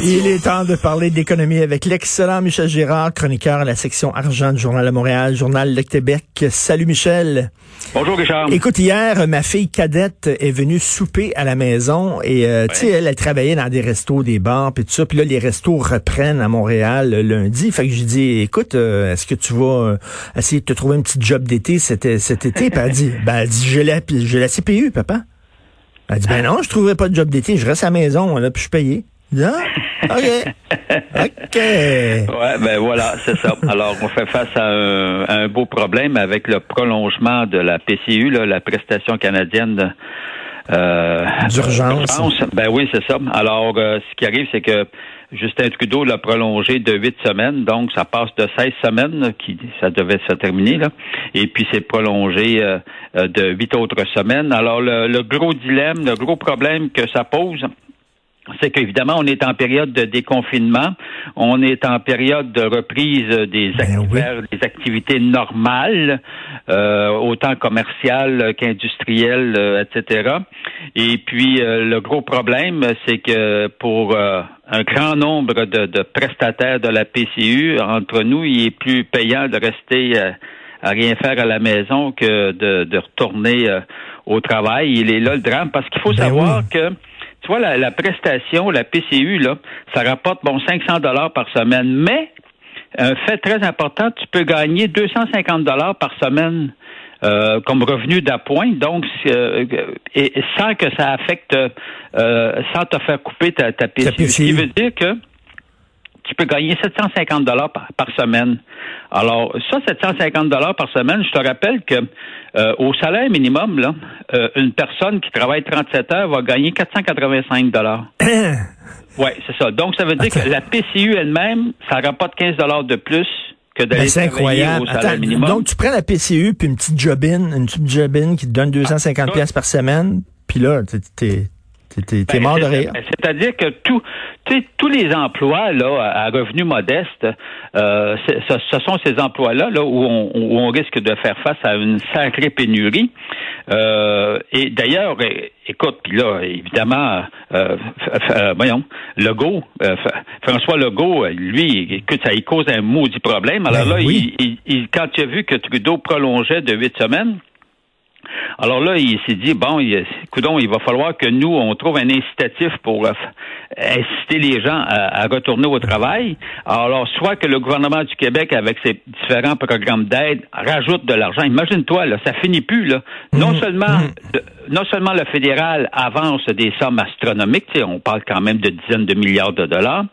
Il est temps de parler d'économie avec l'excellent Michel Girard, chroniqueur à la section argent du Journal de Montréal, Journal Le Québec. Salut Michel. Bonjour Richard. Écoute, hier, ma fille cadette est venue souper à la maison et euh, tu sais, elle, elle travaillait dans des restos, des bars, puis tout ça. Puis là, les restos reprennent à Montréal lundi. Fait que j'ai dit, écoute, euh, est-ce que tu vas euh, essayer de te trouver un petit job d'été cet, cet été? Puis elle dit, ben, elle dit, j'ai la, j'ai la CPU, papa. Elle dit, ben non, je trouverai pas de job d'été, je reste à la maison, là, puis je suis payé. Là? OK. OK. Ouais, ben voilà, c'est ça. Alors, on fait face à un, beau problème avec le prolongement de la PCU, là, la prestation canadienne euh, d'urgence. Ben oui, c'est ça. Alors, euh, ce qui arrive, c'est que Justin Trudeau l'a prolongé de huit semaines, donc ça passe de 16 semaines, qui ça devait se terminer, là, et puis c'est prolongé euh, de huit autres semaines. Alors, le gros dilemme, le gros problème que ça pose, c'est qu'évidemment, on est en période de déconfinement, on est en période de reprise des, ben des activités normales, euh, autant commerciales qu'industrielles, euh, etc. Et puis, euh, le gros problème, c'est que pour un grand nombre de, prestataires de la PCU, entre nous, il est plus payant de rester à rien faire à la maison que de, retourner au travail. Il est là le drame, parce qu'il faut ben savoir que tu vois, la, prestation, la PCU, là, ça rapporte, bon, 500 dollars par semaine. Mais, un fait très important, tu peux gagner 250 dollars par semaine. Euh, comme revenu d'appoint, donc euh, et, sans que ça affecte, euh, sans te faire couper ta, ta PCU. Ce qui veut dire que tu peux gagner 750 dollars par, semaine. Alors, ça, 750 dollars par semaine, je te rappelle que euh, au salaire minimum, là, euh, une personne qui travaille 37 heures va gagner 485 dollars. oui, c'est ça. Donc, ça veut dire que la PCU elle-même, ça rapporte 15 dollars de plus que d'aller ben, au salaire minimum. Donc, tu prends la PCU puis une petite jobine, une petite jobine qui te donne 250 ah, pièces par semaine, puis là, t'es T'es ben, mort de rire? C'est-à-dire que tout, tous les emplois là à revenu modeste, euh, ce, sont ces emplois-là là, où, on, risque de faire face à une sacrée pénurie. Euh, et d'ailleurs, écoute, puis là, évidemment, euh, voyons, Legault, François Legault, lui, écoute, ça il cause un maudit problème. Alors ben là, il, quand il a vu que Trudeau prolongeait de huit semaines, alors là, il s'est dit, bon, il, il va falloir que nous, on trouve un incitatif pour euh, inciter les gens à, retourner au travail. Alors, soit que le gouvernement du Québec, avec ses différents programmes d'aide, rajoute de l'argent. Imagine-toi, là, ça finit plus, là. Non mmh. seulement, mmh. Non seulement le fédéral avance des sommes astronomiques, on parle quand même de dizaines de milliards de dollars.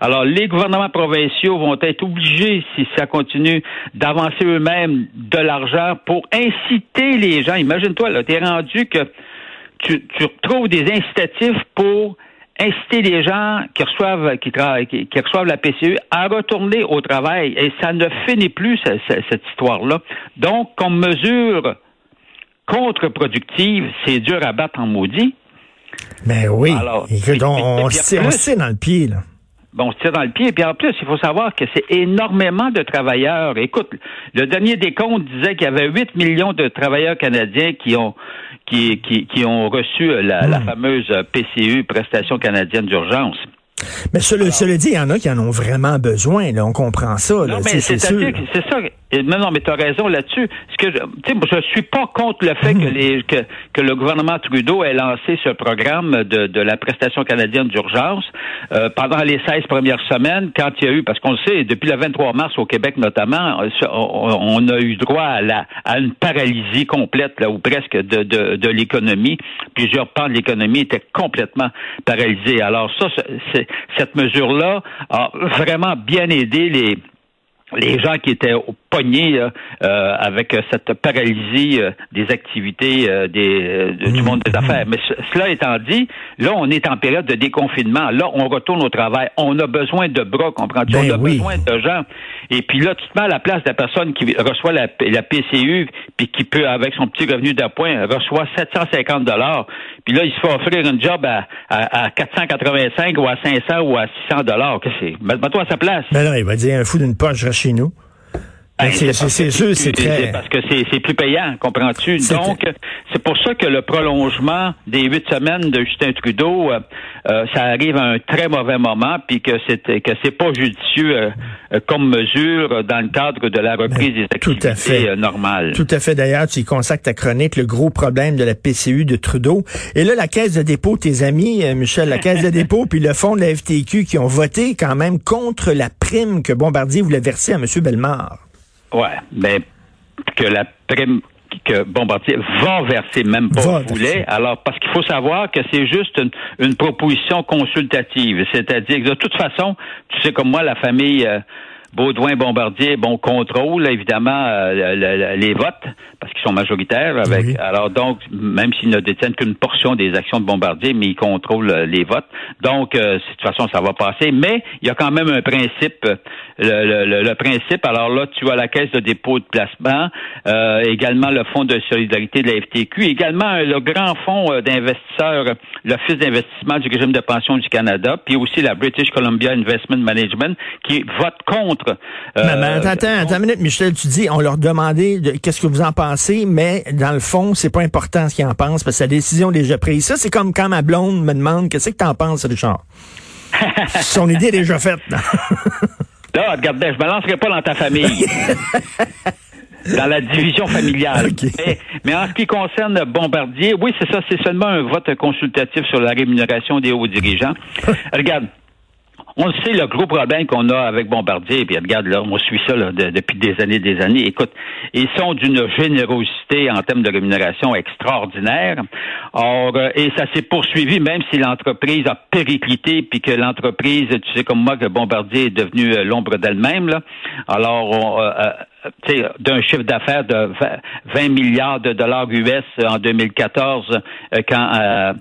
Alors, les gouvernements provinciaux vont être obligés, si ça continue, d'avancer eux-mêmes de l'argent pour inciter les gens. Imagine-toi, là, t'es rendu que tu, tu retrouves des incitatifs pour inciter les gens qui reçoivent qui, qui, reçoivent la PCE à retourner au travail et ça ne finit plus cette, histoire-là. Donc, comme mesure contre-productive, c'est dur à battre en maudit. Mais oui. Alors, on, on, se dans le pied là bon, on se tire dans le pied. Et puis en plus, il faut savoir que c'est énormément de travailleurs. Écoute, le dernier décompte disait qu'il y avait 8 millions de travailleurs canadiens qui ont qui, qui, qui ont reçu la, la hmm. fameuse PCU, prestation canadienne d'urgence. Mais cela, cela dit, il y en a qui en ont vraiment besoin. Là, on comprend ça. non, mais c'est ça. Non, non, mais tu as raison là-dessus. Ce que je, je suis pas contre le fait que, mhm. les, que, que le gouvernement Trudeau ait lancé ce programme de, de la prestation canadienne d'urgence euh, pendant les 16 premières semaines, quand il y a eu, parce qu'on le sait, depuis le 23 mars au Québec notamment, on, a eu droit à, la, à une paralysie complète, là, ou presque de, de, de l'économie. Plusieurs pans de l'économie étaient complètement paralysés. Alors ça, c'est cette mesure-là a vraiment bien aidé les les gens qui étaient pognés euh, avec cette paralysie euh, des activités euh, des, du monde des mmh. affaires. Mais cela étant dit, là, on est en période de déconfinement. Là, on retourne au travail. On a besoin de bras, comprends-tu? Ben on a besoin de gens. Et puis là, tu te mets à la place de la personne qui reçoit la, la PCU, puis qui peut, avec son petit revenu d'appoint, reçoit 750 dollars. Puis là, il se fait offrir un job à, à, 485 ou à 500 ou à 600 dollars. Qu'est-ce que c'est? Mets-toi à sa place. Ben non, il va dire un fou d'une poche, chez nous. Ben, c'est sûr, c'est très... Parce que c'est plus payant, comprends-tu? Donc, c'est pour ça que le prolongement des huit semaines de Justin Trudeau, euh, euh, ça arrive à un très mauvais moment, puis que c'est que c'est pas judicieux euh, comme mesure dans le cadre de la reprise des activités tout à fait. normales. Tout à fait. D'ailleurs, tu y consacres ta chronique, le gros problème de la PCU de Trudeau. Et là, la Caisse de dépôt, tes amis, Michel, la Caisse de dépôt, puis le fonds de la FTQ qui ont voté quand même contre la prime que Bombardier voulait verser à M. Bellemare. Ouais, mais que la prime que Bombardier va verser, même pas voulait. Alors, parce qu'il faut savoir que c'est juste une, proposition consultative. C'est-à-dire que de toute façon, tu sais comme moi, la famille euh, Baudouin Bombardier, bon, contrôle évidemment euh, les votes parce qu'ils sont majoritaires. Avec alors donc même s'ils ne détiennent qu'une portion des actions de Bombardier, mais ils contrôlent euh, les votes. Donc de toute façon ça va passer. Mais il y a quand même un principe le, principe. Alors là, tu as la caisse de dépôt de placement, euh, également le fonds de solidarité de la FTQ, également euh, le grand fonds euh, d'investisseurs, l'Office d'investissement du régime de pension du Canada, puis aussi la British Columbia Investment Management qui vote contre. Mais, attends, attends, une minute, Michel, tu dis, on leur demandait qu'est-ce que vous en pensez, mais dans le fond, c'est pas important ce qu'ils en pensent parce que la décision est déjà prise. Ça, c'est comme quand ma blonde me demande qu'est-ce que tu en penses, Richard? Son idée est déjà faite. Là, regarde, je me lancerai pas dans ta famille. dans la division familiale. Mais, en ce qui concerne Bombardier, oui, c'est ça, c'est seulement un vote consultatif sur la rémunération des hauts dirigeants. Regarde, on sait, le gros problème qu'on a avec Bombardier, puis regarde, là, on suit ça depuis des années des années. Écoute, ils sont d'une générosité en termes de rémunération extraordinaire. Or, euh, et ça s'est poursuivi même si l'entreprise a périclité, puis que l'entreprise, tu sais comme moi, que Bombardier est devenu euh, l'ombre d'elle-même. Alors, euh, d'un chiffre d'affaires de 20 milliards de dollars US en 2014, quand euh,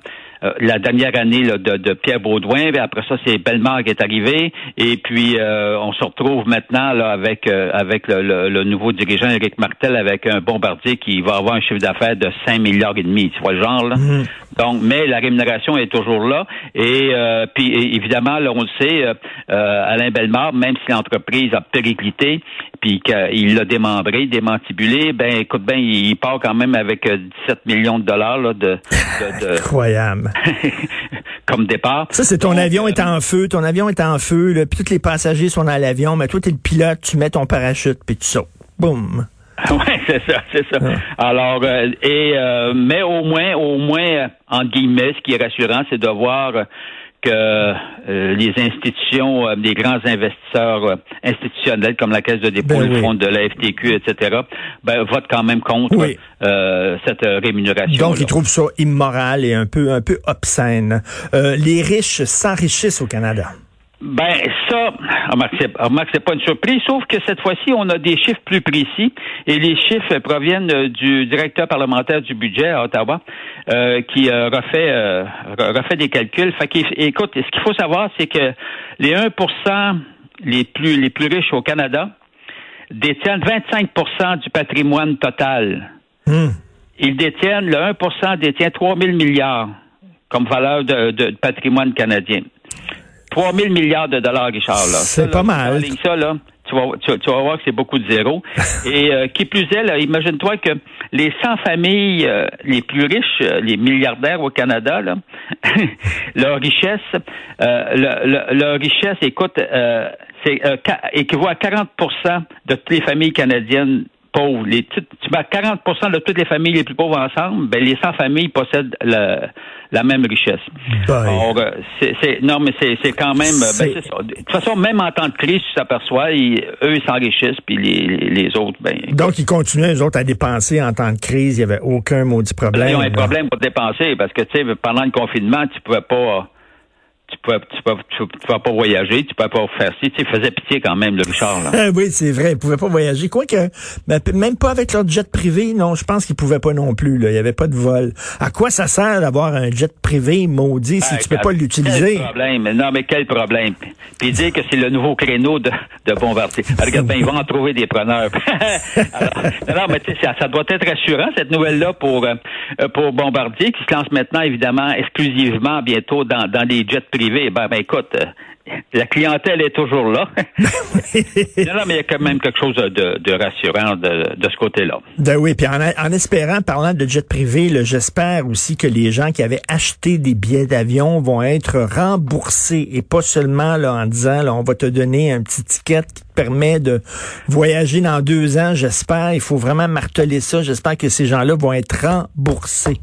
la dernière année de, Pierre Baudouin. Après ça, c'est Bellemare qui est arrivé. Et puis, euh, on se retrouve maintenant là, avec, euh, avec le, nouveau dirigeant, Éric Martel, avec un bombardier qui va avoir un chiffre d'affaires de 5 milliards et demi. Tu vois le genre, là? Mm-hmm. Donc, mais la rémunération est toujours là. Et puis, évidemment, là, on le sait, Alain Bellemare, même si l'entreprise a périclité, puis qu'il l'a démembré, démantibulé, ben écoute ben, il part quand même avec 17 millions de dollars là, de, de, de... Incroyable. comme départ. Ça, c'est ton avion est en feu, ton avion est en feu, là, puis tous les passagers sont dans l'avion, mais toi, tu es le pilote, tu mets ton parachute, puis tu sautes. Boum. Oui, c'est ça, c'est ça. Alors, euh, et euh, mais au moins, au moins, en guillemets, ce qui est rassurant, c'est de voir que euh, les institutions, euh, les grands investisseurs euh, institutionnels comme la Caisse de dépôt, ben le fonds de la FTQ, etc., ben, votent quand même contre cette rémunération. Donc, ils trouvent ça immoral et un peu, un peu obscène. les riches s'enrichissent au Canada. Ben ça, remarque, c'est pas une surprise, sauf que cette fois-ci, on a des chiffres plus précis et les chiffres proviennent euh, du directeur parlementaire du budget à Ottawa euh, qui euh, refait, refait des calculs. Fait écoute, ce qu'il faut savoir, c'est que les 1% les plus les plus riches au Canada détiennent 25% du patrimoine total. Hmm. Ils détiennent, le 1 détient 3 000 milliards comme valeur de, de patrimoine canadien. 3 000 milliards de dollars, Richard. C'est pas mal. Ça, là, tu, vas, tu, vas voir que c'est beaucoup de zéros. Et euh, qui plus est, imagine-toi que les 100 familles euh, les plus riches, euh, les milliardaires au Canada, là, leur richesse, leur richesse, écoute, c'est équivaut à 40% de toutes les familles canadiennes pauvres. Les, mets 40 de toutes les familles les plus pauvres ensemble, ben les 100 familles possèdent le, la même richesse. Ben. Euh, c'est, non, mais c'est, quand même. Ben, de toute façon, même en temps de crise, tu t'aperçois, eux, ils s'enrichissent, puis les, les, autres, ben. Donc, ils continuaient, eux autres, à dépenser en temps de crise. Il n'y avait aucun maudit problème. Ils ont un problème pour dépenser parce que, tu sais, pendant le confinement, tu pouvais pas tu peux, tu peux, tu peux pas voyager, tu peux pas faire ci. Tu sais, faisait pitié quand même, le Richard. Là. oui, c'est vrai, ils pouvaient pas voyager. Quoique, même pas avec leur jet privé, non, je pense qu'ils pouvaient pas non plus. Là. Il y avait pas de vol. À quoi ça sert d'avoir un jet privé maudit si ben, tu peux pas l'utiliser? Quel problème? Non, mais quel problème? Puis dire que c'est le nouveau créneau de, de Bombardier. Regarde, ben, ils vont en trouver des preneurs. Alors, non, mais tu sais, ça, ça, doit être rassurant, cette nouvelle-là, pour, euh, pour Bombardier, qui se lance maintenant, évidemment, exclusivement, bientôt, dans, dans les jets privés. Ben, ben écoute, euh, la clientèle est toujours là. non, mais il y a quand même quelque chose de, rassurant de, ce côté-là. Ben oui, puis en, espérant, parlant de jet privé, j'espère aussi que les gens qui avaient acheté des billets d'avion vont être remboursés et pas seulement là, en disant on va te donner un petit ticket qui te permet de voyager dans deux ans. J'espère, il faut vraiment marteler ça. J'espère que ces gens-là vont être remboursés.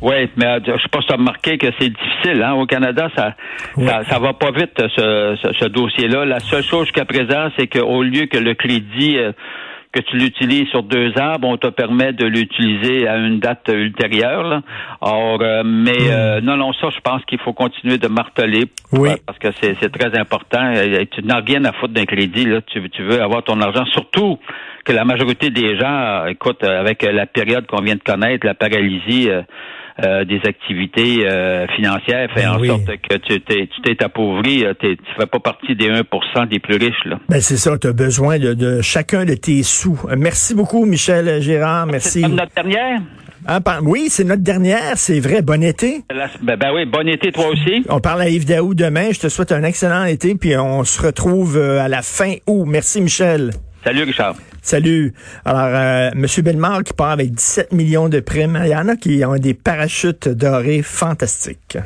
Oui, mais euh, je sais pas si tu as remarqué que c'est difficile. Hein? Au Canada, ça, ça, va pas vite, ce, ce, dossier-là. La seule chose jusqu'à présent, c'est qu'au lieu que le crédit euh, que tu l'utilises sur deux ans, on te permet de l'utiliser à une date ultérieure. Or, euh, mais hmm. non, non, ça, je pense qu'il faut continuer de marteler oui. parce que c'est très important. Tu n'as rien à foutre d'un crédit. Là. Tu, tu veux avoir ton argent, surtout que la majorité des gens, écoute, avec la période qu'on vient de connaître, la paralysie, euh, des activités euh, financières fait ben en sorte que tu t'es, tu t'es appauvri, euh, tu fais pas partie des 1 des plus riches. Là. Ben c'est ça, tu as besoin de, chacun de tes sous. Merci beaucoup, Michel Gérard. Merci. C'est notre dernière? Ah, oui, c'est notre dernière, c'est vrai. Bon été. Ben, ben, oui, bon été toi aussi. On parle à Yves Daou demain. Je te souhaite un excellent été, puis on se retrouve à la fin août. Merci, Michel. Salut, Richard. Salut. Alors, euh, M. Bellemare qui part avec 17 millions de primes. Il y en a qui ont des parachutes dorés fantastiques.